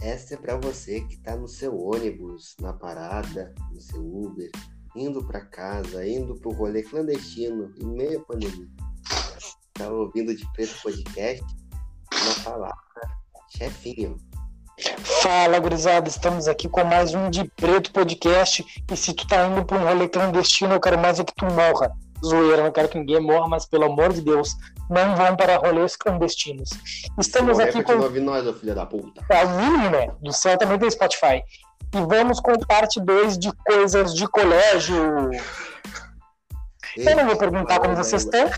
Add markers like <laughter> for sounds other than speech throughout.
essa é para você que está no seu ônibus, na parada, no seu Uber, indo para casa, indo para o rolê clandestino, em meio à pandemia. Está ouvindo de preto podcast, uma palavra, chefinho. Fala, gurizada, estamos aqui com mais um de preto podcast. E se tu tá indo para um rolê clandestino, eu quero mais é que tu morra. Zoeira, não quero que ninguém morra, mas pelo amor de Deus, não vão para rolês clandestinos. Estamos Morrer, aqui com. nós, ô filho da puta. É o mínimo, né? Do céu também tem Spotify. E vamos com parte 2 de coisas de colégio. Eu não vou perguntar como vocês estão,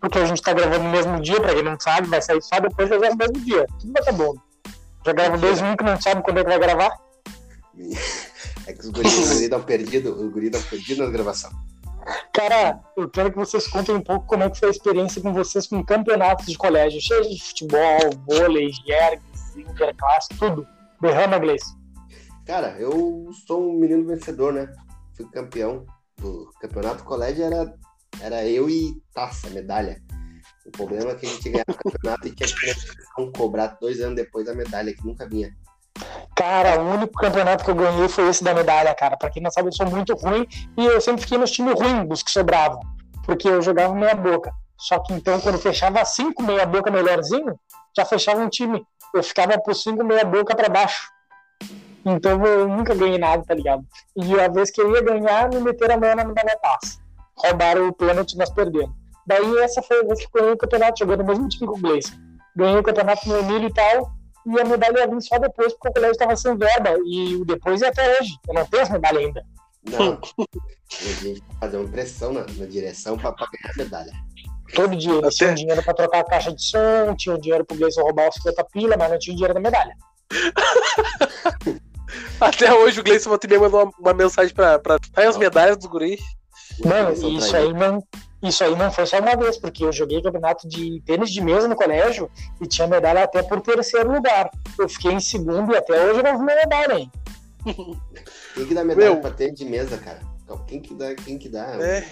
porque a gente tá gravando no mesmo dia, pra quem não sabe, vai sair só depois de no mesmo dia. Tudo vai estar bom. Já grava dois um que não sabe quando é que vai gravar. <laughs> É que os guris os guri dão perdido, os guris dão perdido nas gravações. Cara, eu quero que vocês contem um pouco como é que foi a experiência com vocês com campeonatos de colégio, cheio de futebol, vôlei, jergues, interclasse, tudo. Derrama, Gleice. Cara, eu sou um menino vencedor, né? Fui campeão do campeonato colégio, era, era eu e taça, medalha. O problema é que a gente ganhava o campeonato e tinha que cobrar dois anos depois a medalha, que nunca vinha. Cara, o único campeonato que eu ganhei foi esse da medalha, cara. Pra quem não sabe, eu sou muito ruim e eu sempre fiquei nos times ruins dos que sobravam. Porque eu jogava meia boca. Só que então, quando fechava cinco meia boca melhorzinho, já fechava um time. Eu ficava por cinco meia boca pra baixo. Então eu nunca ganhei nada, tá ligado? E a vez que eu ia ganhar, me meteram a mão na minha taça. Roubaram o pênalti e nós perdemos. Daí essa foi a vez que eu ganhei o campeonato, jogando no mesmo time com o Gleison. Ganhei o campeonato no Emílio e tal, e a medalha ia vir só depois, porque o colégio estava sem verba. E o depois é até hoje. Eu não tenho as medalhas ainda. Não, <laughs> a gente fazer uma pressão na, na direção pra, pra ganhar a medalha. Todo dia eles Até- tinham dinheiro pra trocar a caixa de som, tinham dinheiro pro Gleison roubar os 50 pila, mas não tinha dinheiro da medalha. <laughs> Até hoje o Gleison me mandou uma, uma mensagem pra, pra. Aí as medalhas dos guris. Mano, isso aí não. Isso aí não foi só uma vez, porque eu joguei campeonato de tênis de mesa no colégio e tinha medalha até por terceiro lugar. Eu fiquei em segundo e até hoje eu não vi minha medalha, hein? <laughs> Quem que dá medalha Meu. pra ter de mesa, cara? Quem que dá? Quem que dá? É.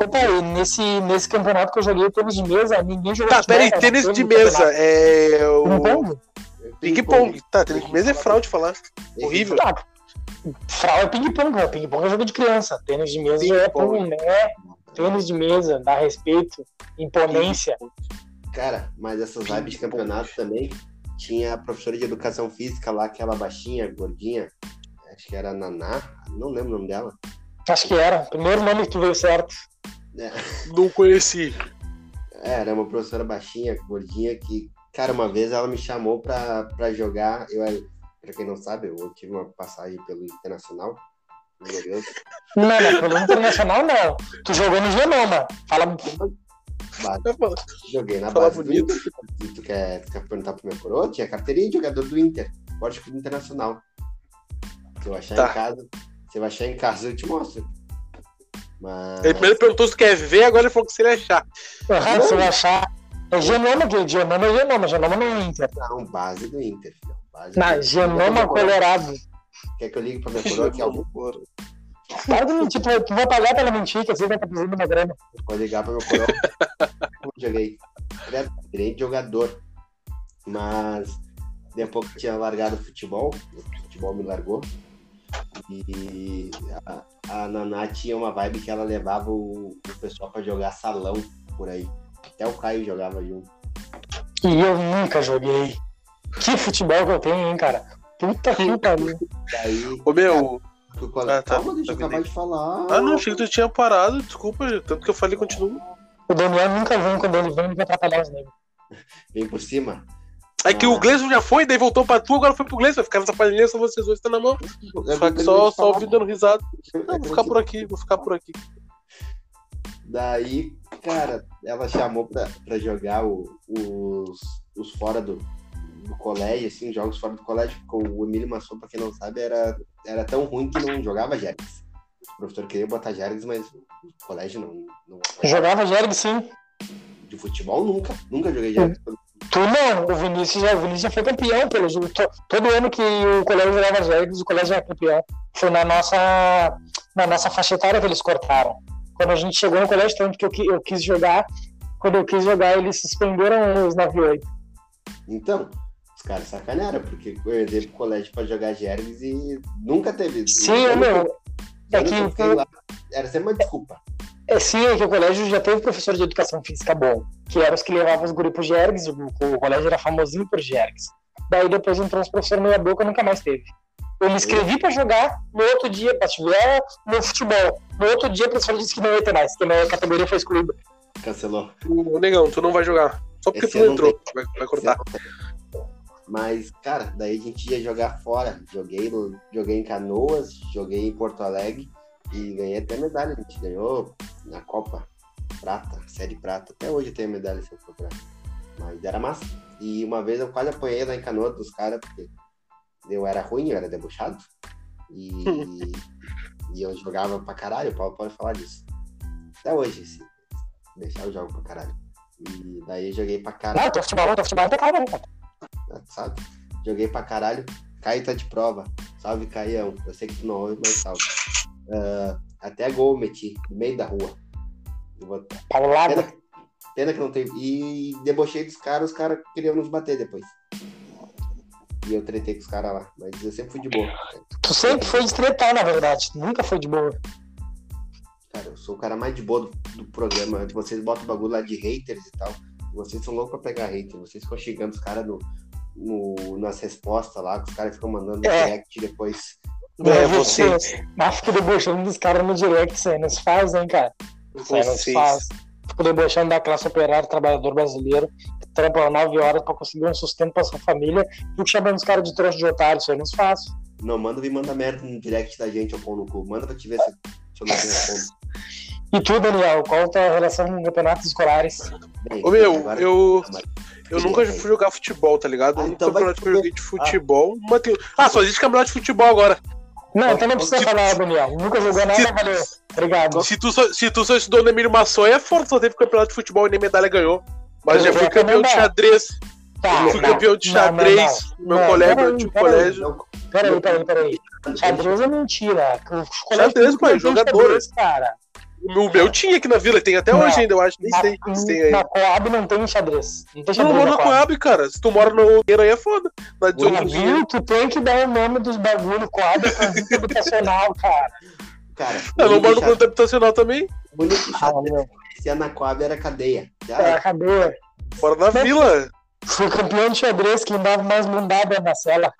Opa, e nesse, nesse campeonato que eu joguei tênis de mesa, ninguém jogou Tá, peraí, tênis de tênis mesa. É. O. Ping-pong? Ping-pong. Tá, tênis de mesa é fraude falar. Horrível. Tá. Frau é ping-pong, né? Ping-pong é jogo de criança. Tênis de mesa é Ping-pong. pum, né? Tênis de mesa, dá respeito, imponência. Cara, mas essas vibes de campeonato também. Tinha a professora de educação física lá, aquela baixinha, gordinha. Acho que era a Naná. Não lembro o nome dela. Acho que era. Primeiro nome que tu veio certo. Não conheci. É, era uma professora baixinha, gordinha, que, cara, uma vez ela me chamou pra, pra jogar. Eu, pra quem não sabe, eu tive uma passagem pelo Internacional. Não, não, pelo internacional não. Tu jogou no Genoma. Fala. Base. Joguei na Fala base do. Inter. Se tu quer, tu quer perguntar pro meu coroa, tinha carteirinha de jogador do Inter. Esporte Clube Internacional. Se eu achar Tá. em casa, se eu achar em casa, eu te mostro. Mas. Ele primeiro perguntou se tu quer ver, agora ele falou que se ele achar. Aham, você vai achar. É Genoma, que Genoma é Genoma, Genoma não é Inter. Não, base do Inter, filho. Base Não, Genoma Colorado. Quer que eu ligue pra minha <laughs> coroa que é algum Para de mentir, tu, tu vai pagar pela mentira, que assim vai estar precisando uma grana. Pode ligar para meu coroa. <laughs> Eu joguei. Era grande jogador. Mas depois que tinha largado o futebol, o futebol me largou. E a, a Naná tinha uma vibe que ela levava o, o pessoal para jogar salão por aí. Até o Caio jogava junto. E eu nunca joguei. Que futebol que eu tenho, hein, cara? Puta que pariu. Daí, Ô meu. com Ah, tá. Calma, deixa eu acabar de falar. Ah, não, achei que tu tinha parado. Desculpa, tanto que eu falei, continua. O Daniel nunca vem quando ele vem, ele vai atrapalhar os negros. Vem por cima. É que o Gleison já foi, daí voltou pra tu, agora foi pro Gleison. Vai ficar nessa palhinha, só vocês dois tá na mão. Só, não só, só ouvindo dando risada. Não, vou ficar por aqui, vou ficar por aqui. Daí, cara, ela chamou pra, pra jogar o- os, os fora do, do colégio, assim, jogos fora do colégio, porque o Emílio Massou, pra quem não sabe, era, era tão ruim que não jogava Jergs. O professor queria botar Jergs, mas o colégio não. não Jogava Jerg, sim. de futebol nunca, nunca joguei Jergs. Tu não, o Vinícius já, o Vinícius já foi campeão pelo jogo. To- Todo ano que o colégio jogava Jergs, o colégio era campeão. Foi na nossa, na nossa faixa etária que eles cortaram. Quando a gente chegou no colégio, tanto que eu, eu quis jogar, quando eu quis jogar, eles suspenderam os 98. Então, caras sacanearam, porque eu entrei pro colégio pra jogar Jergs e nunca teve. Sim, eu meu. nunca- É eu que fiquei lá. Era sempre uma desculpa. É, sim, é que o colégio já teve professor de educação física bom, que eram os que levavam os grupos Jergs, o, o colégio era famosinho por Jergs. Daí depois entrou uns professores meia boca nunca mais teve. Eu me inscrevi pra jogar, no outro dia, pra tiver no futebol. No outro dia, o professor disse que não ia ter mais, que a minha categoria foi excluída. Cancelou. Ô, negão, tu não vai jogar. Só porque Esse tu não entrou. Vai, vai cortar. Mas, cara, daí a gente ia jogar fora. Joguei, no- joguei em Canoas, joguei em Porto Alegre e ganhei até medalha. A gente ganhou na Copa Prata, Série Prata. Até hoje eu tenho medalha se eu procurar. Mas era massa. E uma vez eu quase apanhei lá em Canoas dos caras, porque eu era ruim, eu era debochado. E, <laughs> e eu jogava pra caralho, o Paulo pode falar disso. Até hoje, se deixar eu jogo pra caralho. E daí eu joguei pra caralho. Não, teu futebol, teu futebol não tem cara, né, cara? Sabe? Joguei pra caralho. Caio tá de prova. Salve, Caião. Eu sei que tu não ouve, mas salve. Ah, até gol meti, no meio da rua. Vou- Paulada. Pena, pena que não teve. E debochei dos caras, os caras queriam nos bater depois. E eu tretei com os caras lá. Mas eu sempre fui de boa. Tu sempre foi de tretar, na verdade. Nunca foi de boa. Cara, eu sou o cara mais de boa do, do programa. Vocês botam o bagulho lá de haters e tal. Vocês são loucos pra pegar hater. Vocês ficam xingando os caras no, no- nas respostas lá, que os caras ficam mandando É. direct depois. É, Mas você. Mas fico debochando dos caras no direct, isso aí não se faz, hein, cara? Isso aí não se Vocês. faz. Fico debochando da classe operária, trabalhador brasileiro, que trampa nove horas pra conseguir um sustento pra sua família, fico chamando os caras de trouxa de otário, isso aí não se faz. Não, manda vir manda merda no direct da gente, ô pão no cu. Manda pra te ver se, se eu não respondo. <laughs> E tu, Daniel, qual a tua relação com campeonatos escolares? Ô meu, agora- eu, eu nunca fui jogar futebol, tá ligado? Ah, então campeonato que eu joguei de futebol. Mateu... Ah, só existe campeonato de futebol agora. Não, então não precisa Se- falar, Daniel. Nunca jogou nada, valeu. Obrigado. Se tu, só, se tu só estudou no Emílio Maçonha, é forte, só teve campeonato de futebol e nem medalha ganhou. Mas Eu já fui campeão de xadrez. Tá, Eu fui tá. campeão de Não, não, xadrez. não. Meu Não, colega, peraí, meu tio peraí. colégio. Não, Peraí, peraí, peraí. Xadrez é mentira. Xadrez, pai, tem jogador. xadrez, cara. O meu tinha aqui na vila, tem até Não. hoje ainda, eu acho. Nem sei se tem aí. Na Coab não tem xadrez. Não tem Tu xadrez não mora na Coab. Coab, cara. Se tu mora no Gueira aí é foda. Na 18 Ah, de viu? Tu tem que dar o nome dos bagulho. Coab é conjunto habitacional, cara. cara, Eu não moro no canto habitacional também. bonito Ah, xadrez, parecia na Coab era cadeia. Já, É, cadê? Moro na vila. Fui campeão de xadrez, quem dava mais mundada na cela.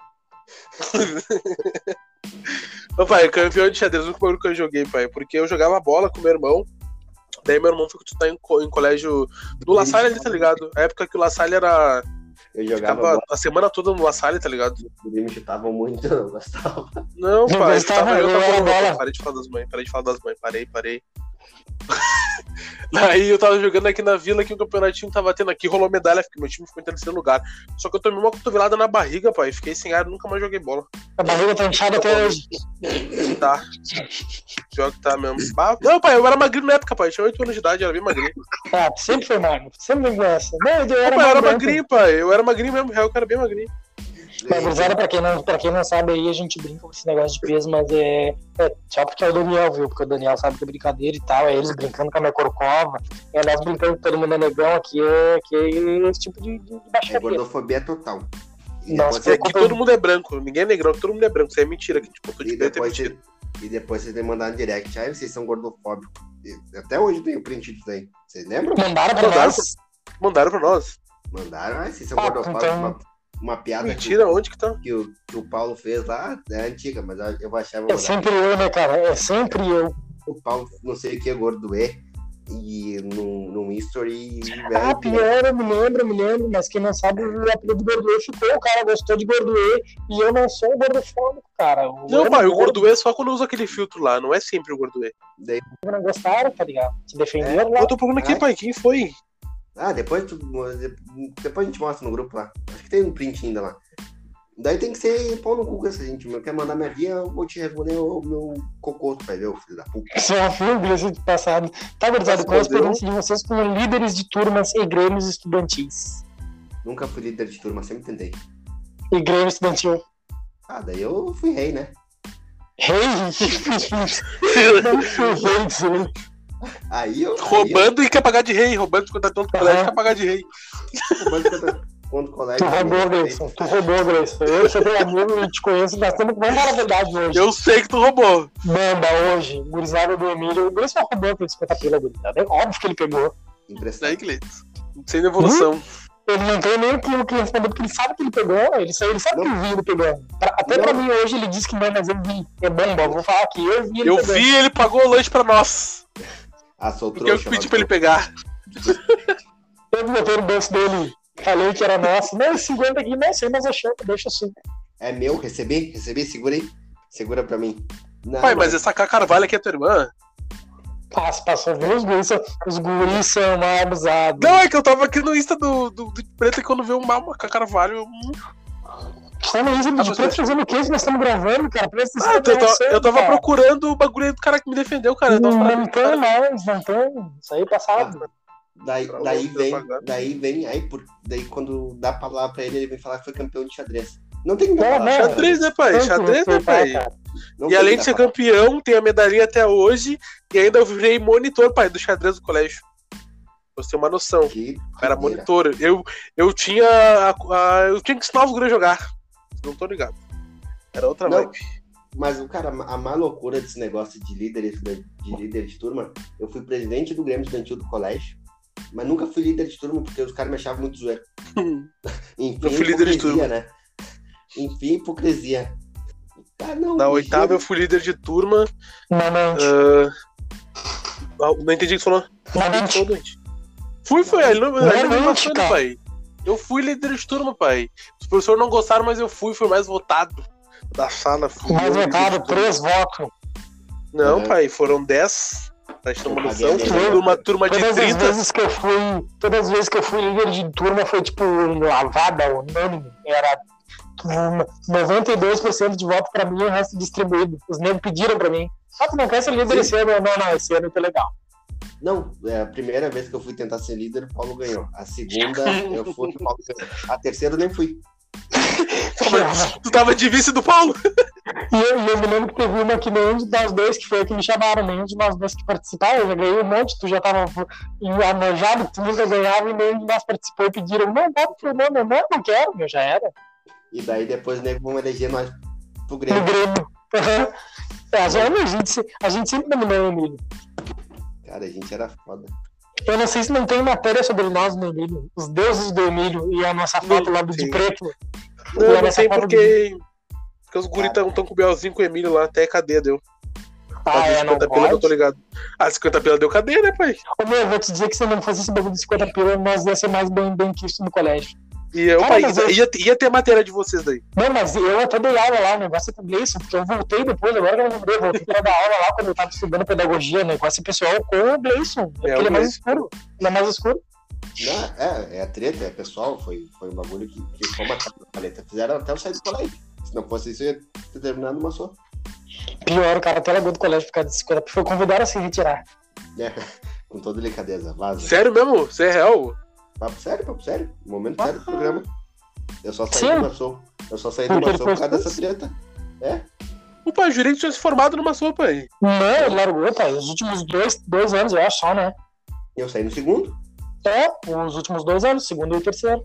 <laughs> Ô, pai, campeão de xadrez, o único bagulho que eu joguei, pai. Porque eu jogava bola com meu irmão. Daí meu irmão foi estudar em, co- em colégio do La Salle ali, tá ligado? A época que o La Salle era. eu jogava Ficava a semana toda no La Salle, tá ligado? me chutavam muito, eu gostava. Não, Eu pai, tava eu, eu tava eu, bola. Parei de falar das mães, parei de falar das mães, parei, parei. <laughs> Daí eu tava jogando aqui na vila, que o campeonatinho tava tendo aqui, rolou medalha, porque meu time ficou em terceiro lugar. Só que eu tomei uma cotovelada na barriga, pai, fiquei sem ar, nunca mais joguei bola. A barriga tá inchada até hoje. Tá. Pior que tá mesmo. Não, pai, eu era magrinho na época, pai, eu tinha 8 anos de idade, eu era bem magrinho. Ah, sempre foi magro. Sempre me gosta. Não, eu era, pai, eu era magro, magrinho, pai, eu era magrinho mesmo, real, eu era bem magrinho. Mas, gurizada, pra quem, não, pra quem não sabe aí, a gente brinca com esse negócio de peso, mas é, é só porque é o Daniel, viu? Porque o Daniel sabe que é brincadeira e tal, é eles brincando com a minha corcova, é nós brincando com todo mundo é negão aqui, é, que é esse tipo de, de, É baixaria. gordofobia total. E Nossa, depois, Aqui todo mundo é branco, ninguém é negrão, todo mundo é branco, isso aí é mentira, que tipo, eu tô e de preto é depois, mentira. e depois vocês me mandaram direct. Ai, vocês são gordofóbicos. E Até hoje tem o print disso aí. Vocês lembram? Mandaram pra Mandaram nós. Mandaram pra nós. Mandaram, ai, vocês são Ah, gordofóbicos. então- uma piada que, Mentira, onde que tá? que o, que o Paulo fez lá é antiga, mas eu- eu vou achar. vou É sempre eu, né, cara? É sempre eu. O Paulo, não sei o que, gordo é. E num, num history. Ah, velho, pior, eu me lembro, eu me lembro, mas quem não sabe, o apelido Gordoê ficou, o cara gostou de Gordoê, e eu não sou gordofóbico, cara. O Não, pai, o gordo, gordo é só quando usa aquele filtro lá, não é sempre o gordo é. daí- não gostaram, tá ligado? Se defenderam lá. Eu tô procurando aqui, Ai. pai, quem foi? Ah, depois, tu, depois a gente mostra no grupo lá. Acho que tem um print ainda lá. Daí tem que ser pau no cu com essa gente. meu. Quer mandar minha guia, eu vou te responder o meu cocô, tu vai ver, filho da puta. Foi um bilhete do passado. Tá, gurizada, qual a experiência de vocês como líderes de turmas e grêmios estudantis? Nunca fui líder de turma, sempre tentei. E grêmio estudantil. Ah, daí eu fui rei, né? Rei? <laughs> Não fui rei aí. Eu. aí eu- Roubando e quer pagar de rei, roubando quando tá tanto colégio quer pagar de rei. roubando contra- contra o colégio. Tu roubou, Gleison. Tu roubou, Gleison. Eu sou teu amigo e te conheço. Nós estamos. Falar a verdade hoje. Eu sei que tu roubou. Manda hoje, gurizada do Emílio. O Gleison roubou aquele 50 pila, gurizada. É óbvio que ele pegou. Daí, Cleiton. Sem devolução. Ele não tem nem aquilo que responder, porque ele sabe que ele pegou. Ele, sabe- ele sabe que eu vi ele pegando. Pra- até pra Não. mim hoje ele disse que não, mas eu vi. É bomba. Eu vou falar que eu vi ele Eu pegando. vi, ele pagou o lanche pra nós. Ah, sou Porque eu trouxa. pedi mas- pra ele pegar. Eu botei no bolso dele. Falei que era nosso. Não, esse 50 aqui, não sei, mas achou. Deixa assim. É meu, recebi? Recebi? Segura aí. Segura pra mim. Não, Pai, mas essa K Carvalho aqui é tua irmã? Passa, passou. Viu? Os guris são, os guris são mal abusados. Não, é que eu tava aqui no Insta do, do, do Preto e quando veio uma, uma K Carvalho. eu- hum. Tá no Isa Ah, de preto fazendo o que nós estamos gravando, cara? Presta Ah, eu, atenção. tava, eu tava cara. procurando o bagulho aí do cara que me defendeu, cara. Eu tava Não, não tem mais, não tem. Isso aí é passado. Daí, Pra daí você vem, daí vem, aí por, daí quando dá pra falar pra ele, ele vem falar que foi campeão de xadrez. Não tem que não, cara. Xadrez, né, pai? Tanto Xadrez, né, pai? Não E tem além de ser campeão, tem a medalhinha até hoje. E ainda eu virei monitor, pai, do xadrez do colégio. Pra você ter uma noção. Que Eu era monitor. Eu, eu tinha. a- a- eu tinha que ensinar os guris a jogar. Não tô ligado. Era outra Não. vibe. Mas o cara, a má loucura desse negócio de líder, de líder de turma, eu fui presidente do Grêmio Estudantil do colégio, mas nunca fui líder de turma porque os caras me achavam muito zoeiro. <laughs> Enfim, Eu fui líder de turma. né? Enfim, hipocrisia. Ah, não, Na oitava eu fui líder de turma. Normalmente. ah, não entendi o que você falou. Falou, doente. Fui, foi. Ali não, não me passando, cara. pai. Eu fui líder de turma, pai. Os professores não gostaram, mas eu fui, fui mais votado da sala. Fui Mais votado, três votos. Não, Uhum. pai, foram 10. Pra gente ter uma Eu noção. paguei Fui a de uma turma de Todas as 30. vezes que eu fui. Todas as vezes que eu fui líder de turma foi tipo lavada, unânime. Era uma- 92% de voto pra mim e o resto distribuído. Os negros pediram pra mim. Ah, tu não quer ser líder Sim. esse ano? Não, não, esse ano tá legal. Não, é a primeira vez que eu fui tentar ser líder, o Paulo ganhou. A segunda, eu fui, o Paulo ganhou. A terceira, eu nem fui. Tu tava de vice do Paulo? E eu, eu me lembro que teve uma que nenhum de nós dois, que foi que me chamaram, nenhum de nós dois que participaram, eu já ganhei um monte, tu já tava anojado, tu nunca ganhava e nenhum de nós participou e pediram, não, bota pro nome, não, não quero, meu, já era. E daí depois né, vão eleger nós pro Grêmio. Grêmio. Aham. <laughs> É, a, gente, a gente sempre dominou o Emílio. Cara, a gente era foda. Eu não sei se não tem matéria sobre nós no Emílio, os deuses do Emílio e a nossa foto lá do de preto. Não, não nossa sei porque. Porque os guris estão com o Bielzinho com o Emílio lá, até cadê deu. Ah, é, não 50 pila que eu tô ligado. Ah, 50 pila deu cadê, né, pai? Ô, meu, eu vou te dizer que se não fosse esse bagulho de 50 pila, nós ia ser mais bem, bem quisto no colégio. E eu, Cara, pai, mas eu- ia, ia ter matéria de vocês daí. Não, mas eu até dei aula lá, o negócio é com o Gleison, porque eu voltei depois, agora que eu lembrei, eu voltei pra dar aula lá quando eu tava estudando pedagogia, o negócio é pessoal com o Gleison, é, É, ele é mais escuro. Ele é mais escuro. Não, é, é a treta, é pessoal, foi, foi um bagulho que, que ficou marcado na paleta. Fizeram até eu sair do colégio. Se não fosse isso, eu ia ter terminado numa só. Pior, o cara até largou do colégio por causa de 50 Foi convidado a se retirar. É, <laughs> com toda delicadeza, vaza. Sério mesmo? Você é real? Papo sério, papo sério. Momento sério do programa. Eu só saí Sim. do Maçom. Eu só saí do Maçom por fez causa dessa treta. O pai, jurei que tinha se formado numa sopa aí. Não, ele largou, pai. Os últimos dois, dois anos, eu acho só, né? Eu saí no segundo. É, os últimos dois anos, segundo e terceiro.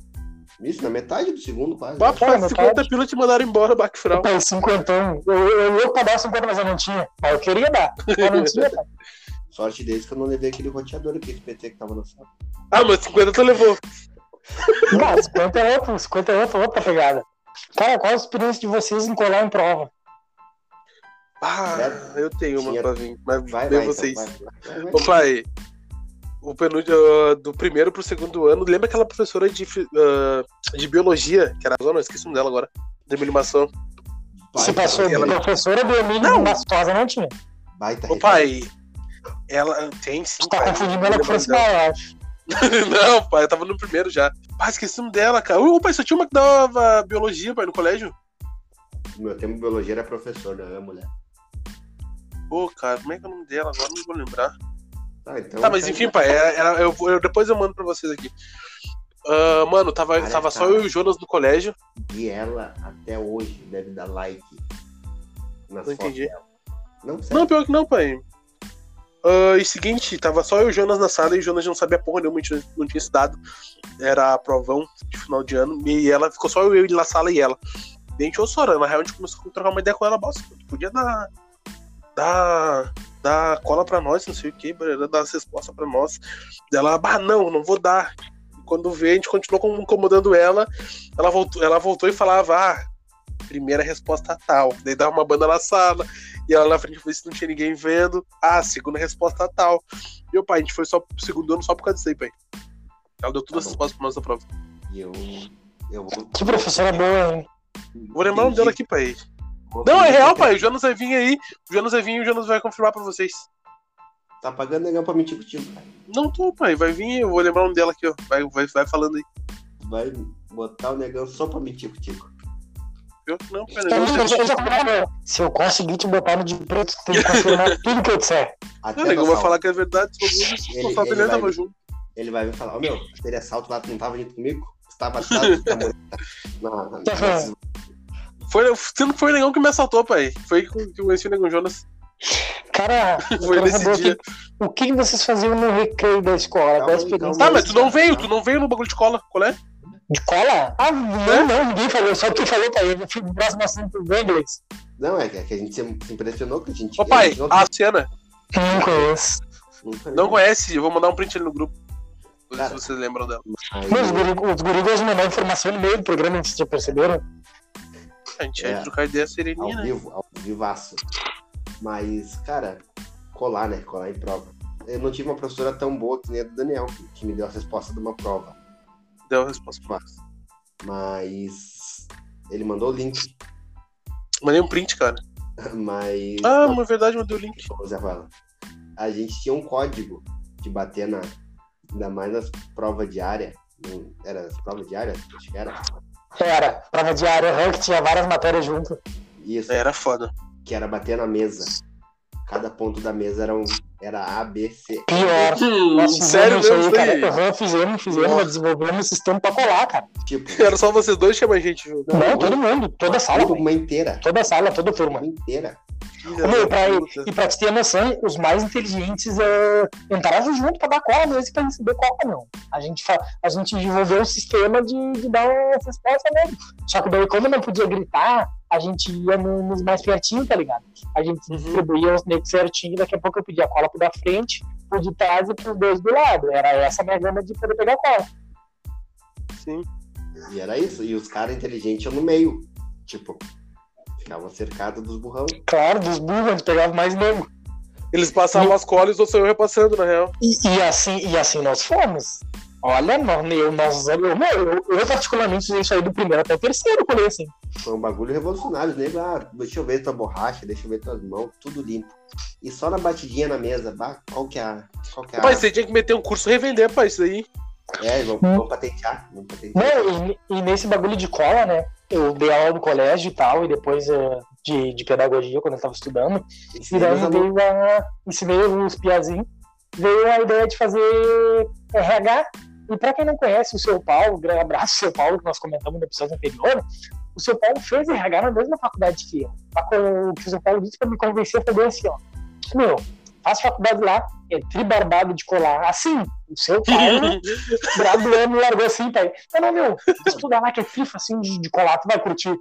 Isso, na metade do segundo, quase. Pai, meu 50 pai- pila te mandaram embora, Bacfral. Pai, cinquentão. Eu, eu ia pra dar 50, mas eu não tinha. Mas eu queria dar. Mas não tinha, <laughs> pai. Sorte deles que eu não levei aquele roteador, aquele PT que tava no sala. Ah, mas 50 tu levou. Não, 50 é outro, 50 é outro, outra pegada. Cara, qual a experiência de vocês em colar em prova? Ah, eu tenho uma pra vir. Mas Vai, vai, vocês. então, vai. Ô, pai, o penúltimo, ah, do primeiro pro segundo ano, lembra aquela professora de, ah, de biologia, que era a zona, eu esqueci o nome dela agora, de. Se Baita passou de roteador, professora do Emílio Não. Mastosa, não tinha. Baita Ô, pai, ela tem sim, tá pai. confundindo ela com eu <laughs> acho. Não, pai, eu tava no primeiro já. Pai, esqueci o nome dela, cara. Ô, pai, só tinha uma que dava biologia, pai, no colégio. No meu tempo, biologia era professor, não é mulher. Pô, cara, como é que é o nome dela? Agora não vou lembrar. Tá, então, Tá, mas tá- enfim, pai, era, era- eu, eu- depois eu mando pra vocês aqui. Ah, mano, tava, Cara, tava só tá. eu e o Jonas no colégio. E ela, até hoje, deve dar like nas Não fotos entendi. dela. Não, sério. Não, pior que não, pai. Uh, e seguinte, tava só eu e Jonas na sala e Jonas não sabia porra nenhuma, não, não tinha estudado. Era provão de final de ano. E ela ficou só eu e ele na sala e ela. E a gente chorando. Na real, a gente começou a trocar uma ideia com ela. Bosta, podia dar. dar. dar cola pra nós, não sei o que, dar as respostas pra nós. Ela, bah, não, não vou dar. E quando vê, a gente continuou incomodando ela. Ela voltou, ela voltou e falava, ah, primeira resposta tal. Daí dava uma banda na sala. E ela na frente foi se não tinha ninguém vendo. Ah, segunda resposta tal. E o pai, a gente foi só pro segundo ano só por causa disso aí, pai. Ela deu todas tá as respostas pra nossa prova. E eu. eu vou... Que professora boa, hein? Vou lembrar o nome dela aqui, pai. Não, é real, pai. O Jonas vai vir aí. O Jonas vai vir e o Jonas vai confirmar pra vocês. Tá pagando legal pra mentir contigo, pai. Não tô, pai. Vai vir, eu vou lembrar o nome dela aqui, ó. Vai, vai, vai falando aí. Vai botar o negão só pra mentir contigo. Pior que não, pai. Eu, Negão, eu, eu já- se eu conseguir te botar no de preto, tem que confirmar <laughs> tudo que eu disser. Até Não, vai falar que é verdade. Fato, ele ele vai- tava junto. Ele vai me falar, ô meu, aquele assalto lá, tu não tava junto comigo? Você tava da mulher. <laughs> Não, não, não. Foi, que foi o negão que me assaltou, pai. Foi que eu conheci o negão Jonas. Cara, <laughs> eu Foi nesse dia. que, o que vocês faziam no recreio da escola, Calma da experiência calma Tá, mas tu não veio, tu não veio no bagulho de cola, qual é? De cola? Ah, não, não, ninguém falou, só tu falou pra ele. Eu fui pro próximo assunto do inglês. Não, é que é que a gente se impressionou que a gente. Ô pai, a gente não, a cena, Não conheço. não conhece, eu vou mandar um print ali no grupo. Cara. se vocês lembram dela. Aí, Mas os guri, os guri gostam de mandar informação no meio do programa, vocês já perceberam? A gente É. ia trocar ideia ao sereninha, né? vivo, ao vivaço. Mas, cara, colar, né? Colar em prova. Eu não tive uma professora tão boa que nem a do Daniel, que- que me deu a resposta de uma prova. Deu a resposta. Mas ele mandou o link. Mandei um print, cara. <laughs> Mas. Ah, uma verdade, mandei o link. A gente tinha um código de bater na. Ainda mais nas provas diárias. Era as provas diárias? Acho que era. Era, prova diária, que tinha várias matérias junto. Isso. Era foda. Que era bater na mesa. Cada ponto da mesa era um. Era A, B, C. Pior. Hum, Nós fizemos sério mesmo, cara. fizemos, fizemos, nós desenvolvemos um sistema pra colar, cara. Tipo, Era só vocês dois chamar gente, viu? Não, todo mundo, toda a sala, uma inteira. toda a sala, toda a turma. Uma inteira. Filha Meu, da pra, e pra te ter noção, os mais inteligentes é, entraram junto pra dar cola mesmo pra receber cola, não. A gente, a gente desenvolveu um sistema de, de dar uma resposta mesmo. Só que daí, como não podia gritar, a gente ia no- nos mais pertinho, tá ligado? A gente Uhum. distribuía os negros certinho, daqui a pouco eu pedia cola pro da frente, pro de trás e pros dois do lado. Era essa a minha gama de poder pegar cola. Sim. E era isso. E os caras inteligentes iam no meio. Tipo, ficavam cercados dos burrão. Claro, dos burros, a gente pegava mais mesmo. Eles passavam as colas e eu saiu repassando, na real. E, e assim, e assim nós fomos. Olha, nós, eu, nós, eu, eu, eu, eu particularmente usei isso aí do primeiro até o terceiro, colei assim. Foi um bagulho revolucionário. Né? Ah, deixa eu ver tua borracha, deixa eu ver tuas mãos, tudo limpo. E só na batidinha na mesa, bah, qual que é a. Qual que é a. Pai, você tinha que meter um curso e revender, pai, isso aí. É, vamos, vamos patentear. Vamos patentear. Não, e, e nesse bagulho de cola, né? Eu dei aula no colégio e tal, e depois eh, de, de pedagogia, quando eu tava estudando. Esse E daí alunos- veio a, ensinei os piazinhos, veio a ideia de fazer RH. E pra quem não conhece o seu Paulo, um grande abraço, seu Paulo, que nós comentamos no episódio anterior, o seu Paulo fez RH na mesma faculdade que eu. Que O que o seu Paulo disse pra me convencer foi bem assim, ó. Meu, faz faculdade lá, é tribarbado de colar. Assim, o seu Paulo, <laughs> graduando, largou assim, pai. Não, não, meu, estudar lá que é FIFA, assim, de, de colar, tu vai curtir.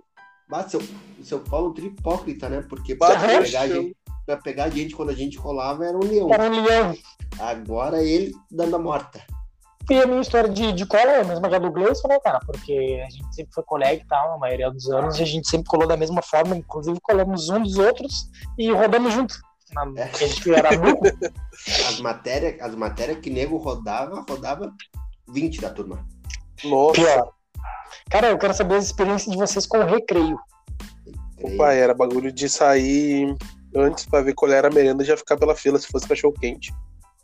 Bah, seu, o seu Paulo tripócrita, né? Porque pra pegar, a gente, pra pegar a gente quando a gente colava era um leão. Era um leão. Agora ele dando a morta. E a minha história de, de cola é a mesma que a do Gleison, né, cara? Porque a gente sempre foi colega e tal, na maioria dos anos, e a gente sempre colou da mesma forma, inclusive colamos um dos outros e rodamos junto. Na, É. porque a gente era burro. As matérias as matéria que nego rodava, rodava 20 da turma. Nossa. Pior. Cara, eu quero saber as experiências de vocês com o recreio. Creio. Pai, era bagulho de sair antes pra ver qual era a merenda e já ficar pela fila se fosse cachorro quente.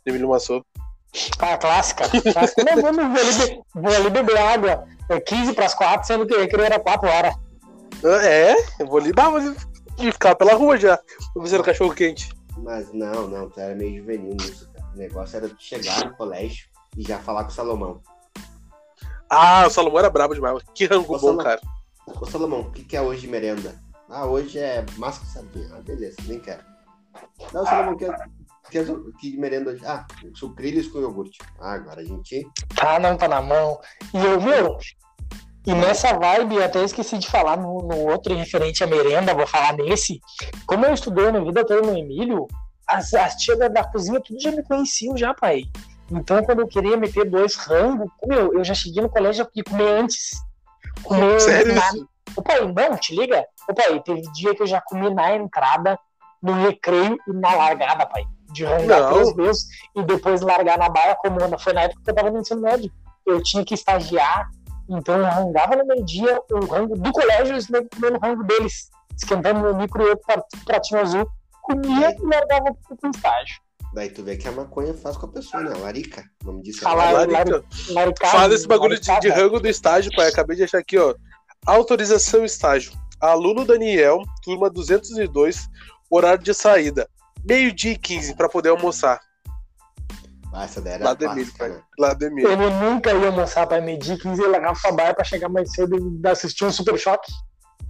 Emílio Massou. Ah, clássica. clássica. Não, vamos vou ali, be- vou ali beber água. É 15 para as 4, sendo que o recreio era 4 horas. É, eu vou ali dar, ali- e ficar pela rua já. Pra ver se era cachorro quente. Mas não, não, tu era meio juvenil nisso, cara. O negócio era tu chegar no colégio e já falar com o Salomão. Ah, o Salomão era brabo demais. Que rango Ô, bom, Salomão. cara. Ô Salomão, o que, que é hoje de merenda? Ah, hoje é massa com sardinha. Ah, beleza, nem quero. Não, Salomão, quer. que, que merenda hoje? Ah, sucrilhos com iogurte. Ah, agora a gente. Tá, não tá na mão. E eu, meu, e nessa vibe, até esqueci de falar no, no outro referente à merenda, vou falar nesse. Como eu estudei na vida toda no Emílio, as, as tias da, da cozinha tudo já me conheciam já, pai. Então, quando eu queria meter dois rangos, meu, eu já cheguei no colégio e comer antes. Comer Sério na... pai, não, te liga. Ô, pai, teve dia que eu já comi na entrada, no recreio e na largada, pai. De rangar três vezes e depois largar na baia comanda. Foi na época que eu tava no ensino médio. Eu tinha que estagiar, então eu rangava no meio-dia o rango do colégio e negros comendo o rango deles. Esquentando meu micro e outro pra- pratinho azul. Comia e largava pro estágio. Daí tu vê que a maconha faz com a pessoa, né? Larica. O nome disso é Fala- larica. Larica. Fala desse bagulho de, de rango do estágio, pai. Acabei de achar aqui, ó. Autorização estágio. Aluno Daniel, turma 202, horário de saída. Meio-dia e 15 pra poder almoçar. Ah, essa daí era clássica, pai. né? Lá do Emílio. Ele nunca ia almoçar pra medir 15 e largar pra baia pra chegar mais cedo e assistir um super choque.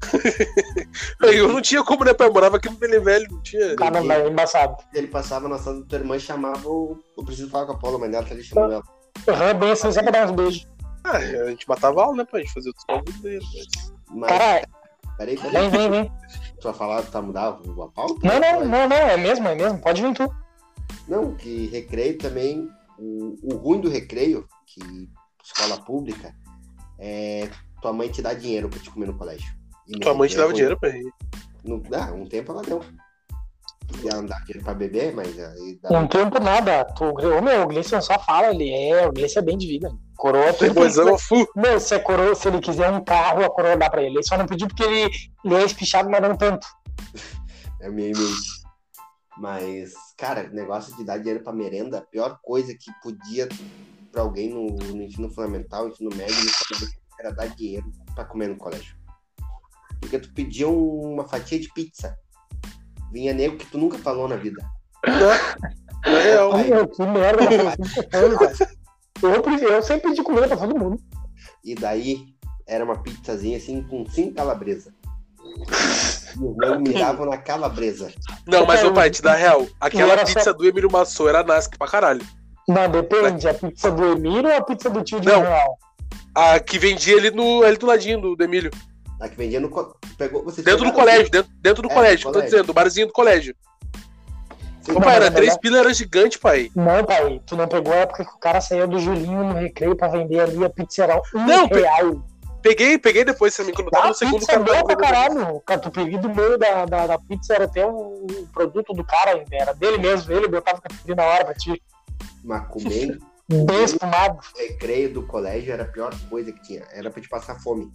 <laughs> Eu não tinha como, né, pai? Eu morava aqui no Bele Velho, não tinha. Cara, não, é embaçado. Ele passava na sala da tua irmã e chamava o. Eu preciso falar com a Paula, mas dela tá ali chamando ela. Uhum, bem assim, só pra dar uns beijos. Ah, a gente matava aula, né, pai? A gente fazia outros bagulhos dele. Mas... Mas, Cara, peraí, peraí. vem, vem, vem. Tu vai falar, tá mudar a Paula? Não, não, não, não, é mesmo, é mesmo. Pode vir tu. Não, que recreio também, o, o ruim do recreio, que escola pública, é tua mãe te dá dinheiro pra te comer no colégio. E Tua mãe te dava dinheiro pra ir. No, ah, um tempo ela deu. Ela não dá dinheiro pra beber, mas aí dá. Um tempo nada. Tu, ô, meu, o Gleison só fala, ele é, o Gleison é bem de vida. Coroa Depoisão, fu. Meu, se, a coroa, se ele quiser um carro, a coroa dá pra ele. Ele só não pediu porque ele, ele é espichado, mas não tanto. <laughs> É meio mente. Mas, cara, negócio de dar dinheiro pra merenda, a pior coisa que podia pra alguém no, no ensino fundamental, ensino médio, no colégio, era dar dinheiro pra comer no colégio. Porque tu pedia um- uma fatia de pizza. Vinha nego que tu nunca falou na vida. Ai. Meu, que merda, eu, eu sempre pedi comida pra todo mundo. E daí era uma pizzazinha assim com cinco calabresa. Os negros miravam na calabresa. Não, mas, ô pai, te dá real. Aquela era só- pizza do Emílio Massou era nasce pra caralho. Não, depende. A pizza do Emílio ou a pizza do tio de Não. Real? A que vendia ali, no, ali do ladinho do, do Emílio. A que vendia no. Pegou, vocês Dentro do colégio, dentro, dentro do É, colégio, do que eu tô dizendo, do barzinho do colégio. Ô, Não, pai, era é três pilas, era gigante, pai. Não, pai, tu não pegou a época que o cara saía do Julinho no recreio pra vender ali a pizza era um Não, pe- real. Peguei, peguei depois também, quando tava no segundo pizza é boa pra cara. caralho. O catupiry do meio da, da, da pizza era até um produto do cara ainda, era dele mesmo. Ele botava catupiry na hora pra ti. Mas comer Bem espumado. recreio do colégio era a pior coisa que tinha. Era pra te passar fome.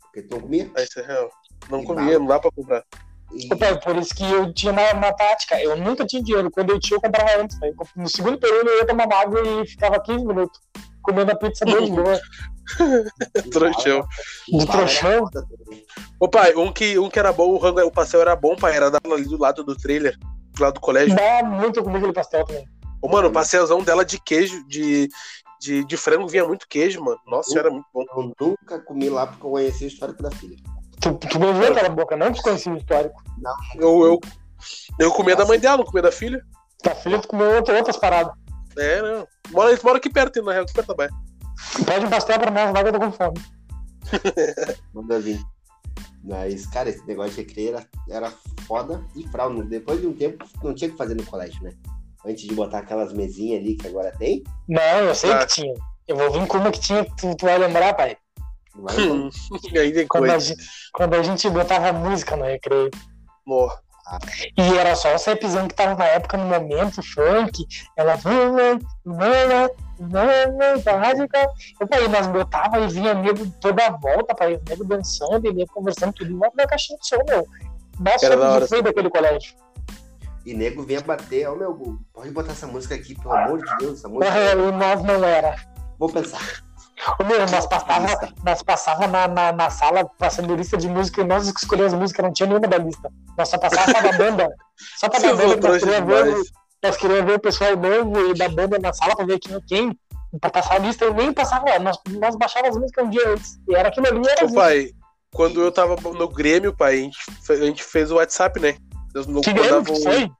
Porque tu não comia. Ah, isso é real. Não E comia, não dá pra comprar. E por isso que eu tinha uma, uma tática. Eu nunca tinha dinheiro. Quando eu tinha, eu comprava antes. pai. No segundo período, eu ia tomar água e ficava 15 minutos comendo a pizza bem de boa. Trouxão. De trouxão. Ô pai, um que, um que era bom, o, rango, o pastel era bom, pai, era dela ali do lado do trailer, do lado do colégio. Dá muito comigo aquele pastel também. Ô, mano, o pastelzão dela de queijo, de, de, de frango, vinha muito queijo, mano. Nossa, era muito bom. Eu nunca comi lá porque eu conheci o histórico da filha. Tu, tu beijou aquela boca, não? Tu conhecia o histórico. Eu, eu, eu comia da mãe dela, não comia da filha. Tua filha, tu comeu outra- outras paradas. É, não. Mora, eles moram aqui perto, na real, aqui perto da baia. Pede um pastel pra nós, que eu tô com fome. <laughs> Manda vir. Mas, cara, esse negócio de recreio era, era foda e fraude. Depois de um tempo, não tinha o que fazer no colégio, né? Antes de botar aquelas mesinhas ali que agora tem. Não, eu sei Ah. que tinha. Eu vou vir com uma que tinha, que tu, tu vai lembrar, pai. Vai, Hum, <laughs> Quando a, coisa. gente, quando a gente botava música no recreio. Morra. E era só os rapzão que tava na época, no momento, funk. Ela. Radical. Eu falei, nós botava e vinha nego toda a volta, pai. Nego dançando e nego conversando tudo em volta da caixinha de som, meu. Nossa, Era da hora. daquele colégio. E nego vinha bater, ó meu, pode botar essa música aqui, pelo amor de Deus, essa música. E nós não era. Vou pensar. Ô, meu, nós passava, nós passava na, na, na sala passando lista de música e nós escolhíamos música, não tinha nenhuma da lista. Nós só passava só da banda. Só pra dar banda, que nós trouxa queríamos ver, o pessoal novo e da banda na sala pra ver quem é quem. Pra passar a lista, eu nem passava, nós, nós baixávamos as músicas um dia antes. E era aquilo ali, era Ô, pai, quando eu tava no Grêmio, pai, a gente, a gente fez o WhatsApp, né? Eu não Que Grêmio mandava que foi?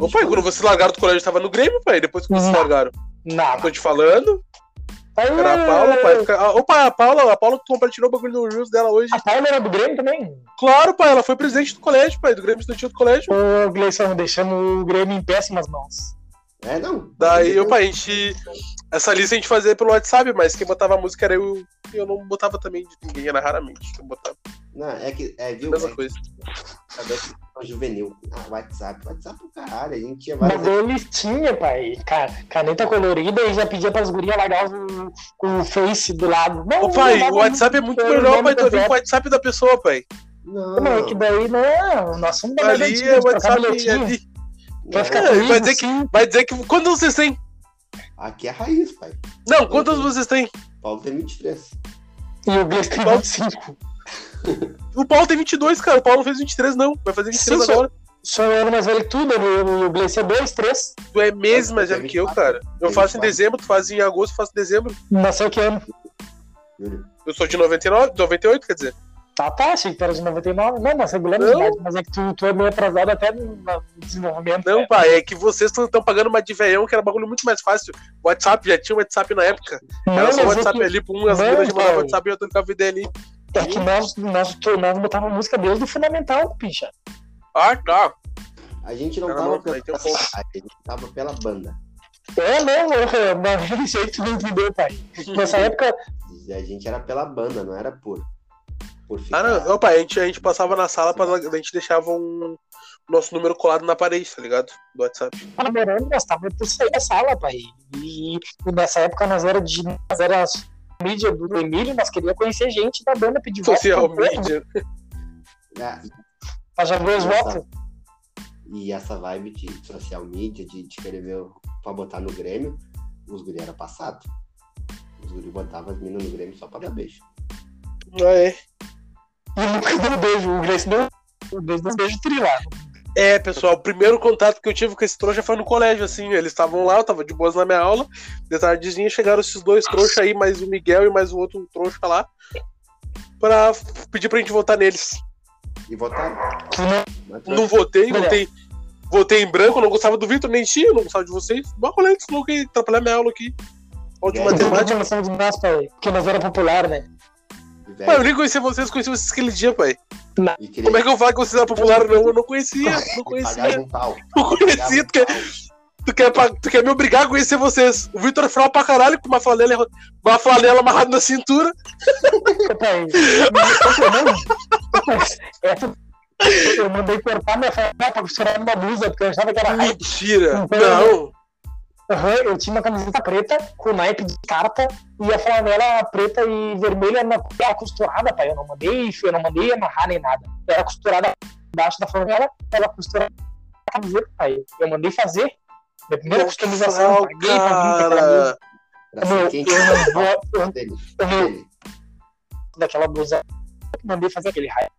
Ô, pai, eu quando vocês largaram do colégio, tava no Grêmio, pai. Depois que vocês Não. largaram. Não. Tô te falando. Era a Paula, pai. Fica- Ah, Ô, pai, a Paula, a Paula compartilhou o bagulho no Reels dela hoje. A Paula era do Grêmio também. Claro, pai, ela foi presidente do colégio, pai, do Grêmio Estudantil do colégio. Ô, Gleison, deixando o Grêmio em péssimas mãos. É, não. Daí, ô, pai, a gente. Essa lista a gente fazia pelo WhatsApp, mas quem botava a música era eu. E eu não botava também de ninguém, era raramente. que Eu botava Não, é que, é, viu? mesma É, coisa. é juvenil. Ah, WhatsApp. WhatsApp pro caralho. A gente tinha Mas várias. eles tinham, pai. Cara, caneta colorida e já pedia pras gurias largar o, o Face do lado. Não, Ô, pai, não o WhatsApp é muito melhor, pai. Tu viu o WhatsApp da pessoa, pai. Não, Não, é que daí não é. Somos da Ali antiga, é o de trocar WhatsApp. Ali. Vai ficar É, comigo, vai dizer que-. Vai dizer que. Quantos vocês têm? Aqui é raiz, pai. Não, quantos vocês têm? Paulo tem 23. E o Gleison tem Qual? 25. <laughs> O Paulo tem 22, cara. O Paulo não fez 23, não. Vai fazer 23 Sim, agora. Sou eu mais velho que tudo, o, o Gleison é 2, 3. Tu é mesmo mais velho que eu, 24. cara. Eu faço em 24. dezembro, tu faz em agosto, eu faço em dezembro. Nasceu que ano? Eu sou de 99, 98, quer dizer. Tá, tá, achei que tu era de 99. Não, nós regulamos Não. de idade, mas é que tu, tu é meio atrasado até no no desenvolvimento. Não, né? pai, é que vocês estão pagando uma de veião, que era bagulho muito mais fácil. O WhatsApp, já tinha o WhatsApp na época. Não, Era só o mas é WhatsApp que, ali pra um, as Não, meninas mandavam pai. WhatsApp e eu trocava ideia ali. É que nós, nós, nós botávamos música desde o fundamental, picha. Ah, tá. A gente não Cara, tava não, pela um a gente tava pela banda. É, não, mas não sei que tu não entendeu, pai. Nessa época, E A gente era pela banda, não era por. Por Ah, ficar. não. Ô, pai, a gente, a gente passava na sala, pra, a gente deixava um nosso número colado na parede, tá ligado? Do WhatsApp. tava namorando, nós tava por sair da sala, pai. E, e nessa época nós era de. Nós era mídia do Emílio, nós queríamos conhecer gente da banda, pedir voto. Social pra- media. Ah, Pra já ver os votos. E essa vibe de social media, de, de querer ver pra botar no Grêmio, os guri era passado. Os guri botavam as minas no Grêmio só pra dar beijo. Ah, é. E nunca deu beijo. O Grace deu deu beijo tri lá. É, pessoal, o primeiro contato que eu tive com esse trouxa foi no colégio, assim. Eles estavam lá, eu tava de boas na minha aula. De tardezinha chegaram esses dois trouxas aí, mais o Miguel e mais o outro trouxa lá, pra pedir pra gente votar neles. E votaram. Que não- Mas Não votei, votei. Votei em branco, não gostava do Vitor, nem tinha, não gostava de vocês. Mas rolê, louco aí, atrapalhar minha aula aqui. Aula de É, Não matemática. tinha noção de nós, pai. Porque nós era popular, né? Pai, eu nem conhecia vocês, conheci vocês aquele dia, pai. E queria- Como é que eu falo que vocês eram popular? Não, eu não conhecia, <laughs> não conhecia. pagava um pau. Não conhecia, Pagava tu quer, tu, quer, tu quer me obrigar a conhecer vocês. O Vitor falava pra caralho com uma flanela, uma flanela amarrada na cintura. Eu não- Essa- Eu mandei cortar minha fala pra costurar uma blusa, porque eu achava que era. Mentira. Não. Aham, eu tinha uma camiseta preta com naipe de carta e a flanela preta e vermelha na era costurada, pai. Eu não mandei, eu não mandei amarrar nem nada. Era costurada embaixo da flanela, ela costurada na camiseta, pai. Eu mandei fazer. Minha primeira customização, paguei pra. Pra quem eu vou. Eu, eu daquela blusa. Eu mandei fazer aquele raio.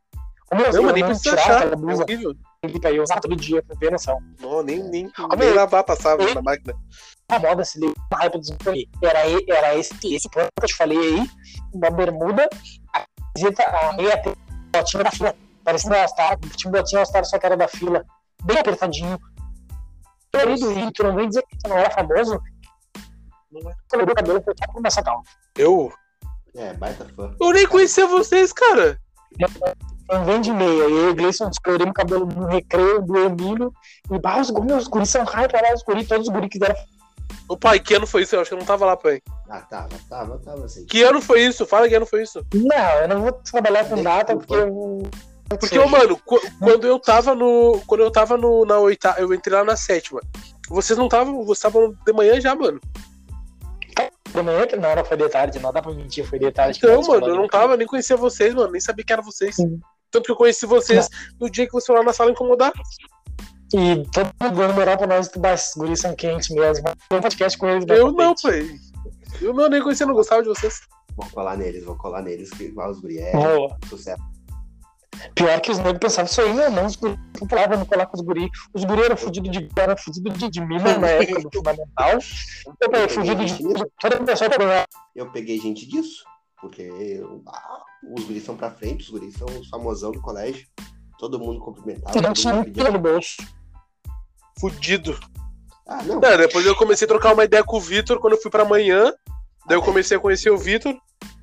Como eu, eu não precisa tirar achar. aquela É blusa horrível. Que eu usava todo dia, pra ter noção. Não, nem, nem, Como nem lavar passava na máquina. A moda se deu uma raiva dos Zamboni. Era, era esse, esse plano que eu te falei aí, uma bermuda, a camiseta, a meia tem botinha da fila. Parecia um All-Star, tinha botinho All-Star, só que era da fila. Bem apertadinho. Querido, e tu não vem dizer que tu não era famoso? Não é. O cabelo foi só com uma sacal. Eu? É, baita fã. Eu nem conhecia vocês, cara. Não vem de meia. Eu e o Gleison descoloramos o cabelo no recreio do Emílio. E bah, os guris, os guris são olha lá, os guris, todos os guris quiseram. Ô pai, que ano foi isso? Eu acho que eu não tava lá, pai. Ah, tava, tava, tava assim. Que ano foi isso? Fala que ano foi isso. Não, eu não vou trabalhar com data porque eu. Porque, ô, mano, qu- quando eu tava no. Quando eu tava no, na oitava, eu entrei lá na sétima. Vocês não estavam. Vocês estavam de manhã já, mano. De manhã que não, não foi de tarde, não dá pra mentir, foi de tarde. Então, mano, eu não tava, nem conhecia vocês, mano. Nem sabia que era vocês. Sim. Tanto que eu conheci vocês no dia que vocês foram lá na sala incomodar. E todo mundo moral pra nós, esses guris são quentes mesmo. Tem um podcast com eles. Eu não, foi. pai. Eu não, nem conhecia, não gostava de vocês. Vou colar neles, vou colar neles, que igual os guri é Boa. sucesso. Pior que os negros pensavam isso aí, né? Não, os guris não colar com os guris. Os guris eram fudidos de, eram fudido de, de mina na época do <laughs> fundamental. Eu peguei fudido de. Toda pessoa pegou. Eu peguei gente disso, porque ah, os guris são pra frente, os guris são os famosão do colégio. Todo mundo cumprimentava. Todo mundo. Fudido. Ah, não. Não, depois eu comecei a trocar uma ideia com o Vitor quando eu fui pra manhã. Daí eu comecei a conhecer o Vitor.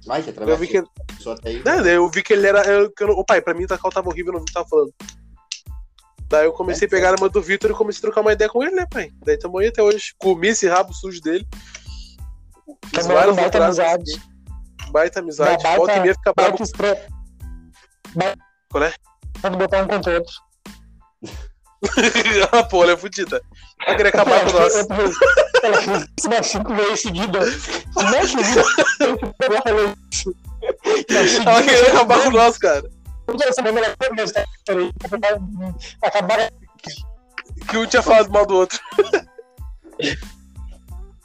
Vai, que Eu vi que. aí. Não, daí eu vi que ele era. Eu, que eu, o pai, pra mim o Takal tava horrível, eu não vi o que tava falando. Daí eu comecei a pegar a mão do Vitor e comecei a trocar uma ideia com ele, né, pai? Daí tamo aí até hoje. Comi esse rabo sujo dele. Também vários baita amizade. Baita amizade. Baita- Volta e meia fica. Baita estre... Qual é? Pode botar um contra outro. <laughs> ah, pô, ela é fudida. Vai querer acabar com nós. Ela umas cinco vezes seguidas. Não é seguida. Ela falou isso. Ela queria acabar com nós, cara. Acabar Que um tinha falado mal do outro.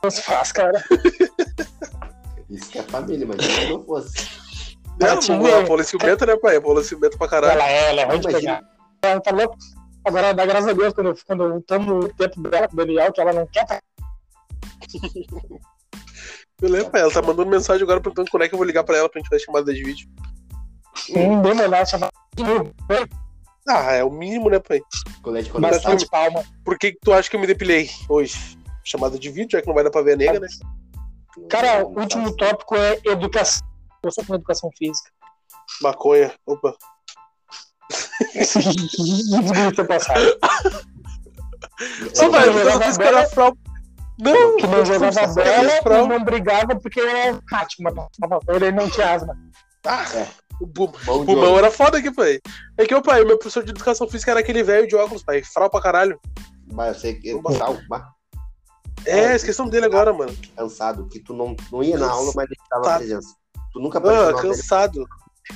não se faz, cara. <laughs> Isso que é família, mas se não fosse. <laughs> Não, tinha- não, a Paula ciumenta, né, pai? A Paula ciumenta pra caralho. Ela é, ela é ruim de pegar. Ela tá louca. Agora, dá graças a Deus, quando, eu- quando eu tô no tempo dela com o Daniel, que ela não quer tá Eu lembro, pai. Ela tá mandando mensagem agora perguntando quando é que eu vou ligar pra ela pra gente fazer chamada de vídeo. Não deu melhor novo. Ah, é o mínimo, né, pai? Colete condensado. Bastante palma. Por que, que tu acha que eu me depilei hoje? Chamada de vídeo, já que não vai dar pra ver a nega, né? Cara, o último tópico é educação. Eu sou com educação física. Maconha. Opa. Desculpa ter passado. Só vai, não eu jogava fiz cara bola. frau. Não, Que não jogava bola e não brigava porque era Fátima. Ele não tinha asma. Ah, É. o pulmão ouro. era foda aqui, pai. É que, ô pai, meu professor de educação física era aquele velho de óculos, pai. Frau pra caralho. Mas eu sei que sal, bah, É, esqueção dele agora, mano. cansado, que tu não, não ia na aula, mas deixava Tá. a presença. Tu nunca apareceu Ah, na aula cansado.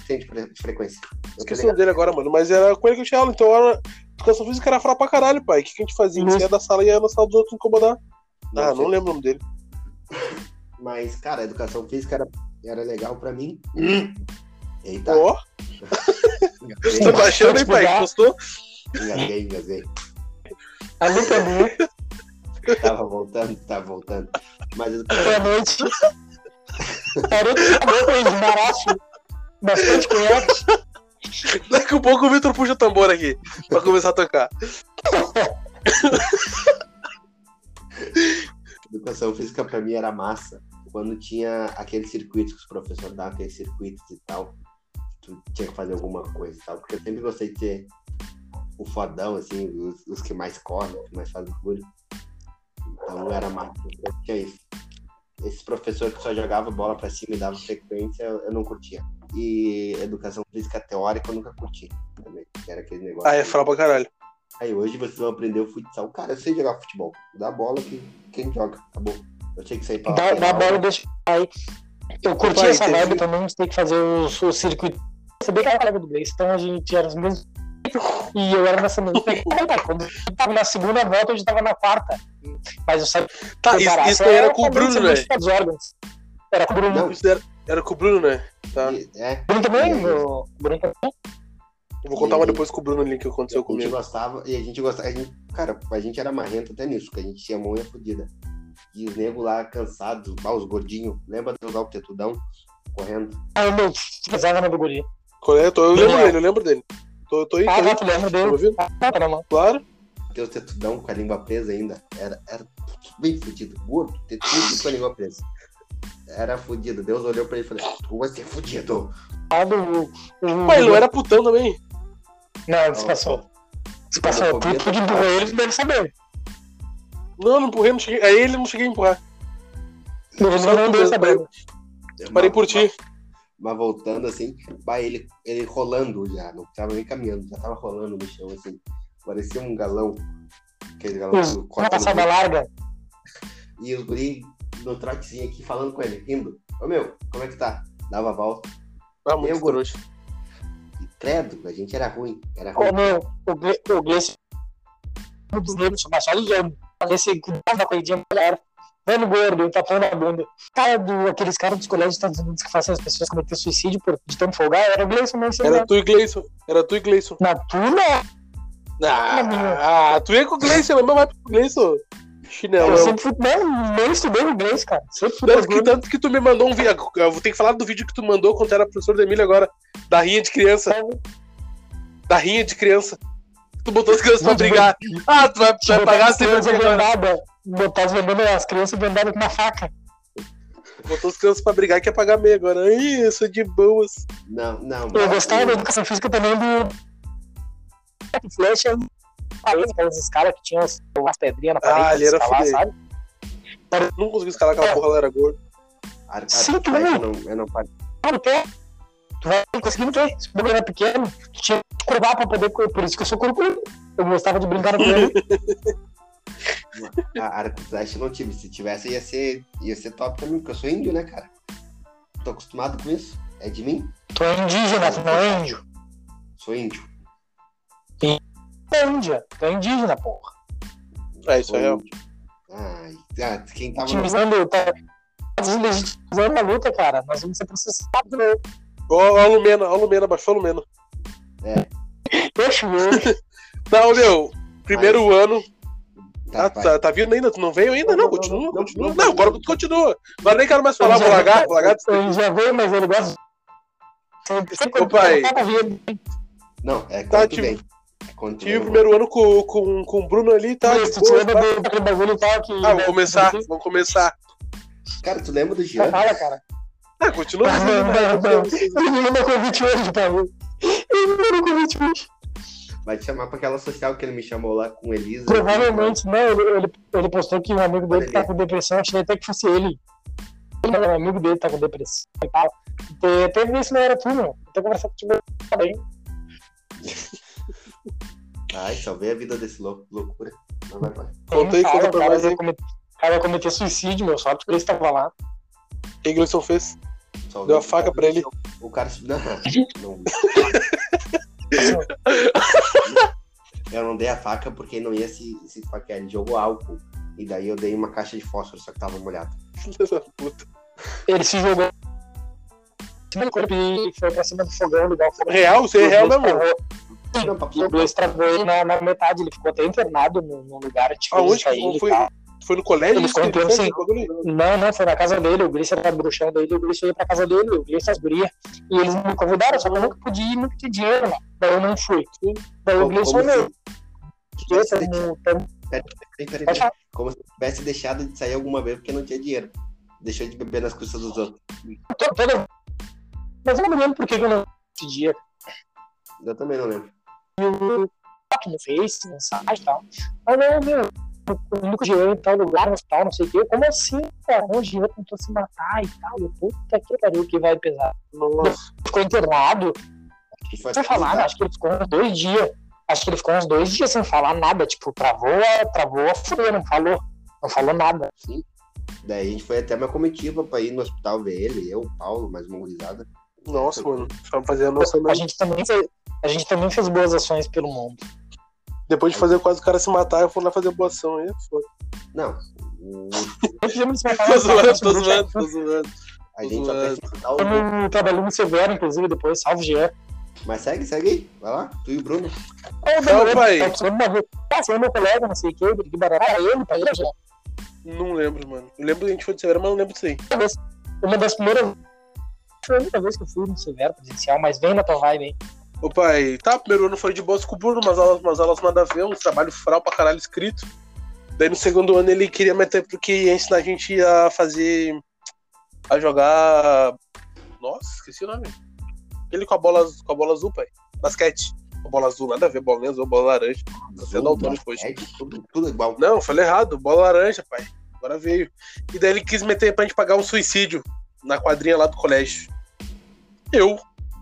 dele de frequência. Esqueci o ligado. nome dele agora, mano. Mas era com ele que eu tinha aula, então era. Educação física era frau pra caralho, pai. O que, que a gente fazia? A gente Nossa. ia da sala e ia na sala dos outros incomodar. Ah, sei. não lembro o nome dele. <laughs> Mas, cara, a educação física era, era legal pra mim. Eita, Ó, engasguei, tá baixando aí, pai. Gostou? engasguei, engasguei. A luta é minha. Tava voltando, tava voltando. Mas educação Boa noite. Garoto acabou com embaraço. Bastante conhaque. Daqui a pouco o Vitor puxa o tambor aqui pra começar a tocar. Educação física pra mim era massa. Quando tinha aqueles circuitos que os professores davam, aqueles circuitos e tal, tu tinha que fazer alguma coisa e tal. Porque eu sempre gostei de ser o fodão, assim, os, os que mais correm, os que mais fazem barulho. Então era. Eu tinha isso. Esses professores que só jogavam bola pra cima e davam frequência, eu, não curtia. E educação física teórica eu nunca curti também. que Era aquele negócio. Ah, é frau pra caralho. Aí hoje vocês vão aprender o futsal. Cara, eu sei jogar futebol. Dá bola que quem joga, acabou. Eu tinha que sair pra Dá, dá bola e deixa aí. Eu curti Pai, essa teve- vibe também, você tem que fazer os, os circuitos. Você bem que era colega do Gleice, então a gente era os mesmos. E eu era nessa mesma. <laughs> Quando eu tava na segunda volta, eu já tava na quarta. Mas eu sabia Tá, isso, preparar. isso Você era com o Bruno, né? Dos. Era com o Bruno. Não. Isso era, era com o Bruno, né? Tá. E- É, Bruno também? E? O Bruno também. Eu vou contar uma depois com o Bruno ali que aconteceu a gente comigo. gostava e a gente gostava. A gente, cara, a gente era marrento até nisso, que a gente tinha mão ia fodida. E os negros lá cansados, bah, os gordinhos, lembra de jogar o tetudão correndo? Ah, meu, pesava na guri. É? Eu lembro dele, eu lembro dele. Tô, tô aí, tô Ah, aí. não, tu lembra Tá ouvindo? Ah, tá na mão. Claro. Os tetudão com a língua presa ainda. Era, era bem fudido. Gordo, tetudo com a língua presa. Era fudido. Deus olhou pra ele e falou: Tu vai ser fudido. Ah, do. o- Pai, ele não era putão também. Não, despassou. Despassou. Tu, tu que empurrou ele, tu deve saber. Não, não empurrei, não cheguei. Aí ele não cheguei a empurrar. Ele Só não tu deu sabendo. Parei por ti. Mas voltando assim, vai ele, ele rolando já, não tava nem caminhando, já tava rolando no chão assim. Parecia um galão. Aquele galão que Uma corta no passada larga. E os guri no trotezinho aqui falando com ele, rindo. Ô meu, como é que tá? Dava a volta. Muito Eu. E credo, a gente era ruim. Era ruim. Ô, meu, o Gle- o Gleice. Um dos negros, mas só ligando. Esse cuidado da corridinha, galera. Vendo gordo, tapando a bunda. Cara, do, aqueles caras dos colégios dos Estados Unidos que fazem as pessoas cometer suicídio por, de tanto folgar, era o Gleison, mas Era tu e Gleison. Era tu e Gleison. Na tu não. Ah, tu ia com o Gleison, mas não vai pro Gleison. Chinelão. Eu sempre fui. Não, não estudei Gleice, cara. Sempre fui Tanto que, tanto que tu me mandou um vídeo. Eu vou ter que falar do vídeo que tu mandou quando era professor da Emília agora. Da rinha de criança. Da rinha de criança. Tu botou as crianças pra brigar. Ah, tu vai, tu vai pagar sempre vendadas. Botar as vendendo as crianças vendadas com uma faca. Botou as crianças pra brigar e quer pagar meia agora. Ai, eu sou de boas. Não, não. Eu mas gostava da educação física também do. Flecha. Aquelas escalas que tinham as, as pedrinhas na parede. Ah, ele era escalar, sabe? Não consegui escalar aquela porra, ela era gorda. Sim, tu não. eu não, eu não parei. Claro, pé. Tu vai conseguindo ter. Se o bagulho era pequeno, tu tinha que curvar pra poder. correr. Por isso que eu sou corcunda. Eu gostava de brincar com <laughs> ele. A arco flecha eu não tive. Se tivesse, ia ser, ia ser top pra mim, porque eu sou índio, né, cara? Tô acostumado com isso. É de mim? Tu é indígena, tu não é índio. Sou índio. É índia. Tu é indígena, porra. É, isso é real. Ai, ah, quem tava no... Utilizando, tá deslegitimizando a luta, cara. Nós vamos ser processados, né? Ó, ó a Lumena, ó a Lumena, baixou a Lumena. <laughs> Deixa eu. <laughs> Não, meu, primeiro ano. Tá, vai. tá, tá vindo ainda? Tu não veio ainda? Não, Não, não, continua, não, continua. não, Não, não, agora tu continua. Agora nem quero mais falar, vou largar, vou largar. Ele já veio, mas ele gosta. Ô, pai. tá. Não, é Tá, quando tu tive- vem. É Tive o primeiro ano com, com, com o Bruno ali, tá? Isso, tu boa, lembra tá? do- bagulho e tal que. Ah, vamos começar, vamos começar. Cara, tu lembra do Jean? Fala, cara. Ah, continua. <laughs> Ele me mandou convite hoje, pai. Ele me mandou convite hoje. Vai te chamar pra aquela social que ele me chamou lá com Elisa. Provavelmente, não. Ele, ele, ele postou que um amigo dele Olha tá ali. com depressão. Achei até que fosse ele. Um amigo dele tá com depressão e tal. Até ver se não era tu, meu. Até conversar contigo tá bem. <laughs> Ai, salvei a vida desse louco. Loucura. Mas vai, vai. Conta aí, cara, conta pra cara, nós cometer- cara ia cometer suicídio, meu. Sorte que ele estava lá. O que Gleison fez? Salvei Deu a o faca cara pra ele. O cara. <laughs> Não, não. <laughs> <laughs> Eu não dei a faca porque não ia se, se esfaquear. Ele jogou álcool. E daí eu dei uma caixa de fósforo, só que tava molhado. Filha da puta. Ele se jogou corpo e foi pra cima do fogão, ligar o fogão. Real? Isso é real mesmo? Não, Os dois travou ele na, na metade. Ele ficou até internado num, lugar. Tipo, Aonde que e foi? Foi no colégio? Ele fez? assim. Não, não, foi na casa dele, o Gleice era bruxão dele, o Gleice ia pra casa dele, o Gleice as gurias. E eles me convidaram, só que eu nunca podia ir, nunca tinha dinheiro, mano. Daí eu não fui. Daí o falou, se, meu, peraí, peraí, como se tivesse deixado de sair alguma vez porque não tinha dinheiro. Deixou de beber nas custas dos outros. toda- Mas eu não me lembro por que eu não esse dia. Eu também não lembro. foto no Face, mensagem e tal. Aí, não, meu, eu nunca dinheiro em tal lugar, no hospital, não sei o quê. Como assim, cara? Um dinheiro tentou se matar e tal. Eu, puta que pariu, que vai pesar. Nossa. Ficou internado, foi sem falar, né? acho que ele ficou uns dois dias. Acho que ele ficou uns dois dias sem falar nada. Tipo, travou, a- travou a fúria, não falou. Não falou nada. Daí a gente foi até uma comitiva pra ir no hospital ver ele, eu, o Paulo, mais uma gurizada. Nossa, mano. Só fazer a noção A gente também fez, a gente também fez boas ações pelo mundo. Depois de fazer quase o cara se matar, eu fui lá fazer boa ação aí. Foda. Não, Tô zoando, tô zoando, tô zoando. a gente fez hospital. Quando trabalhou no Severo, inclusive, depois, salve Jean. Mas segue, segue aí. Vai lá, tu e o Bruno. Não, beleza, pai. tá. Ah, você é meu colega, não sei o que barará, era ele, tá ele, já. Não lembro, mano. Eu lembro que a gente foi de Severo, mas não lembro disso aí. Uma das primeiras. Foi a única vez que eu fui no Severo presencial, mas vem na tua vibe, hein? Ô pai, tá, primeiro ano foi de boa com o Bruno, umas aulas, umas aulas nada a ver, uns trabalho fral pra caralho escrito. Daí no segundo ano ele queria meter porque ia ensinar a gente a fazer. a jogar. Nossa, esqueci o nome. Aquele com a bola, com a bola azul, pai. Basquete. Com a bola azul, nada a ver, bola azul, bola laranja. Você é daltônico hoje. Tudo, tudo igual. Não, falei errado, bola laranja, pai. Agora veio. E daí ele quis meter pra gente pagar um suicídio na quadrinha lá do colégio. Eu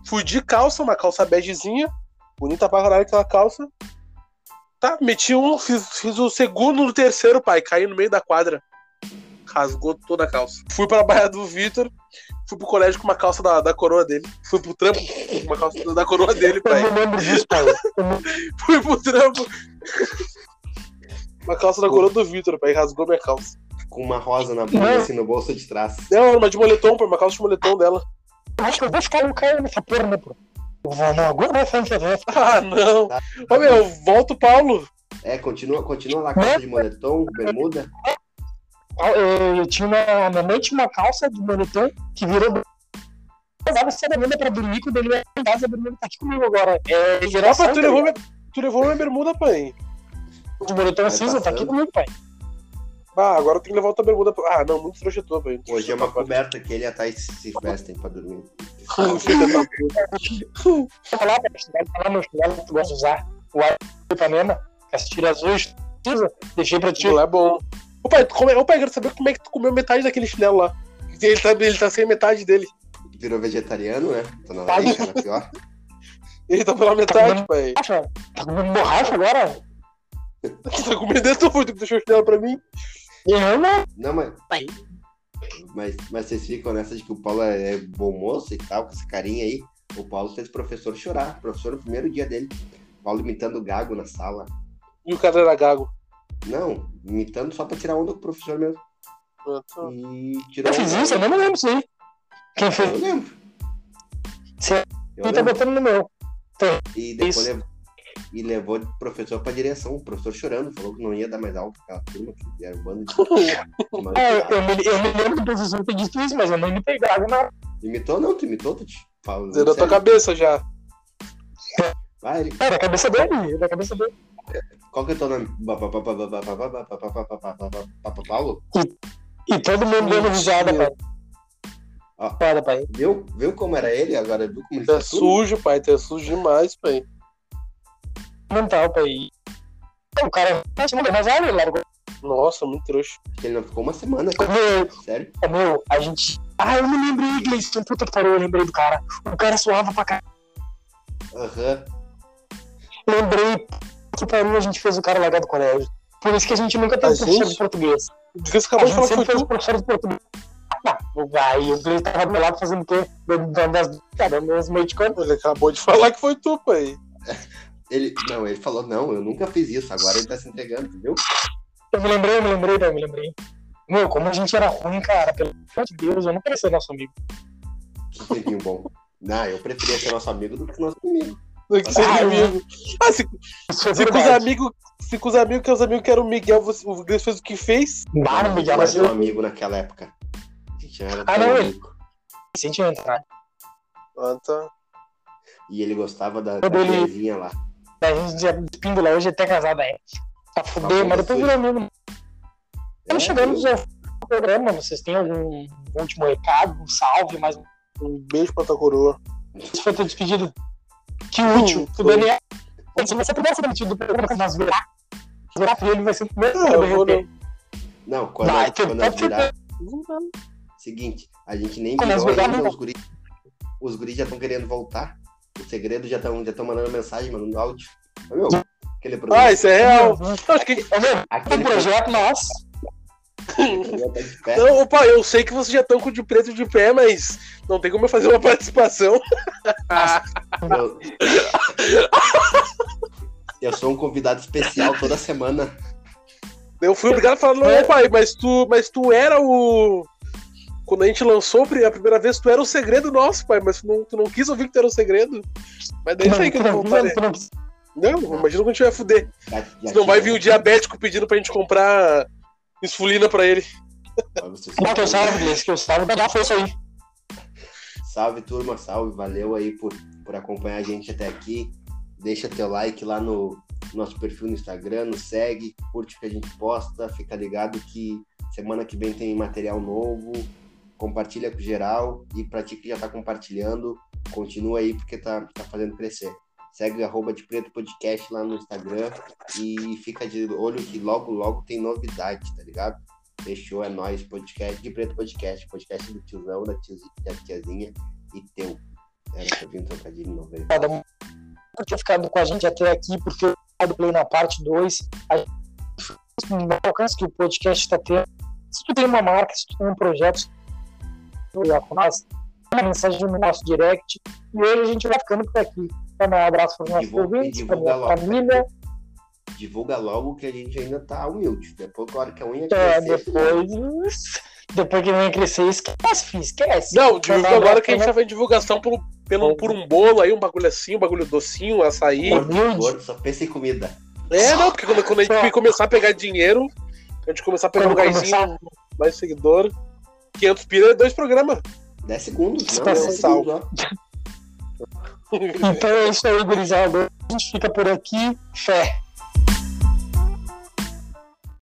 fui de calça, uma calça begezinha, bonita pra caralho aquela calça. Tá, meti um, fiz, fiz o segundo no terceiro, pai, caí no meio da quadra. Rasgou toda a calça. Fui pra Baía do Vitor, fui pro colégio com uma calça da, da coroa dele. Fui pro trampo com uma calça da coroa dele, Eu pai. não lembro disso, pai. Eu não- <laughs> Fui pro trampo. Uma calça da coroa do Vitor, pai, rasgou minha calça. Com uma rosa na bunda, assim, no bolso de trás. Não, uma de moletom, pô, uma calça de moletom dela. Acho que eu vou ficar no cair nessa porra, né, pô? Eu vou, não, agora vai ser um Ah, <laughs> não. Tá. Ô, meu, volta o Paulo. É, continua, continua lá, calça de moletom, bermuda. Eu, eu tinha uma. Minha mãe tinha uma calça de moletom que virou. Eu usava essa bermuda pra dormir quando ele ia em casa, a bermuda tá aqui comigo agora. É geração. pai, tu levou minha, tu levou minha bermuda, pai. O moletom cinza tá aqui comigo, pai. Ah, agora tem que levar outra bermuda. pra- Ah, não, muito tua, pai. Hoje é uma coberta que ele e a Thais se vestem pra dormir. Filha da puta. Vou falar, pai, você vai falar no chinelo que tu gosta de usar. O ar do Ipanema, as tiras azuis, deixei pra ti. Chinelo é bom. Ô pai, tu come... Ô, pai, quero saber como é que tu comeu metade daquele chinelo lá. Ele tá, ele tá sem metade dele. Virou vegetariano, né? Tá na lei, cara, pior. Ele tá pela metade, pai. Borracha? Tá comendo borracha agora? Tu <laughs> tá comendo dentro, foi tu que deixou o chinelo pra mim. Eu não. Não, mas. Aí. Mas, mas vocês ficam nessa de que o Paulo é bom moço e tal, com essa carinha aí. O Paulo fez o professor chorar. O professor no primeiro dia dele. O Paulo imitando o gago na sala. E o cara era gago. Não, imitando só pra tirar onda com o professor mesmo. Ah, tá. E tirou Eu fiz isso, eu não me lembro disso aí. Quem fez? Eu lembro. Você Eu tá lembro. botando no meu. E depois Isso. levou, e levou o professor para direção. O professor chorando, falou que não ia dar mais aula para aquela turma, que era um bando de. é, eu, me, eu me lembro do professor ter dito isso, mas eu não imitei grave, não. Imitou? Não, tu imitou, tu te fala. Zerou tua cabeça já. Vai, ele... Era a cabeça dele, era a cabeça dele. Qual que é o teu nome? Paulo? E todo mundo dando risada, pai. Ó, Para, pai. Viu, viu como era ele agora? Viu como ele tá sujo, pai. Tá sujo demais, pai. Mental, pai. O cara não chamou mais aula, ele largou. Nossa, muito trouxa. Ele não ficou uma semana, cara. Meu, Sério? é, meu, a gente. Ah, eu me lembrei, Gleison. Puta que pariu, eu lembrei do cara. O cara suava pra caralho. Aham. Lembrei que pariu, a gente fez o cara largar do colégio. Por isso que a gente nunca teve A professor gente? de português. Você A acabou de gente falar que sempre foi fez tu. professor de português. Não, aí o Gleison tava do meu lado fazendo o quê? Dando as. Cara, meus meio de campo. Ele acabou de falar que foi tu, pai. Ele, não, ele falou, não, eu nunca fiz isso. Agora ele tá se entregando, viu? Eu me lembrei, eu me lembrei, eu me lembrei. Meu, como a gente era ruim, cara. Pelo amor de Deus, eu não queria ser nosso amigo. Que tempinho bom. Não, eu preferia ser nosso amigo do que nosso inimigo. Do que ser Ah, inimigo. Ah, se, é se com os amigos. Se com os amigos que os amigos que eram o Miguel, você- o Gris fez o que fez. Não, Miguel, não mas era eu teu amigo naquela época. A gente era Ah, não, ele- amigo. senti entrar. Ah, tá. E ele gostava da, da ele- lá. A gente já píndula hoje até casada é. Tá bom, mas depois virou amigo. Estamos É, chegando no programa. Vocês têm algum último recado, um salve, mas Um beijo pra tua coroa. isso foi tua despedida. Que útil. Hum, o. Daniel. Se você puder ser demitido do programa, nós virar. Virar ele vai ser o primeiro a eu vou derreter. Não, quando, Vai, tu quando nós virar. Seguinte, a gente nem Quando nós virou ainda, não. os guris, os guris já estão querendo voltar. O segredo já estão já tão mandando mensagem, mandando áudio. Ô, Meu, aquele produto. Ah, isso é real. Não. É aquele Um projeto já tá de pé. Não, opa, eu sei que vocês já estão com o de preto de pé, mas não tem como eu fazer uma <laughs> participação. Eu... eu sou um convidado especial toda semana. Eu fui obrigado a falar, não, pai, mas tu, mas tu era o. Quando a gente lançou a primeira vez, tu era o segredo nosso, pai, mas tu não, tu não quis ouvir que tu era o segredo. Mas deixa aí que eu não vou fazer. não, Não, imagina quando a gente vai fuder. Senão vai vir o diabético pedindo pra gente comprar esfulina pra ele. Não, que eu salve, Gleice, que eu salve, vai dar força aí. Salve, turma, salve. Valeu aí por, por acompanhar a gente até aqui. Deixa teu like lá no nosso perfil no Instagram, nos segue, curte o que a gente posta, fica ligado que semana que vem tem material novo. Compartilha com geral e pra ti que já tá compartilhando, continua aí porque tá, tá fazendo crescer. Segue arroba de preto podcast lá no Instagram e fica de olho que logo, logo tem novidade, tá ligado? Fechou, é nóis, podcast de preto podcast, podcast do tiozão, da, tiozinha, da tiazinha e teu. Era que eu vi um trocadilho novo um por ter ficado com a gente até aqui, porque do Play na parte 2, a gente alcance que o podcast está tendo. Se tu tem uma marca, se tu tem um projeto, com nós, manda mensagem no nosso direct. E hoje a gente vai ficando por aqui. Então, um abraço para os nossos Divulga- ouvintes, para divulga minha logo. família. Divulga logo que a gente ainda tá humilde. Depois, a hora que a unha É, crescer, depois, depois que vem crescer, esquece, filho, esquece. Não, divulga agora que a gente tava em divulgação por, pelo, por um bolo aí, um bagulho assim, um bagulho docinho, um açaí. Humilde. só pensa em comida. É, não, porque quando, quando a gente começar a pegar dinheiro, a gente começar a pegar um Quando gásinho, mais seguidor, 500 pila é dois programas. 10 segundos, não, Tá 10 sem segundos, ó. Então é isso aí, gurizada. gente fica por aqui. Fé.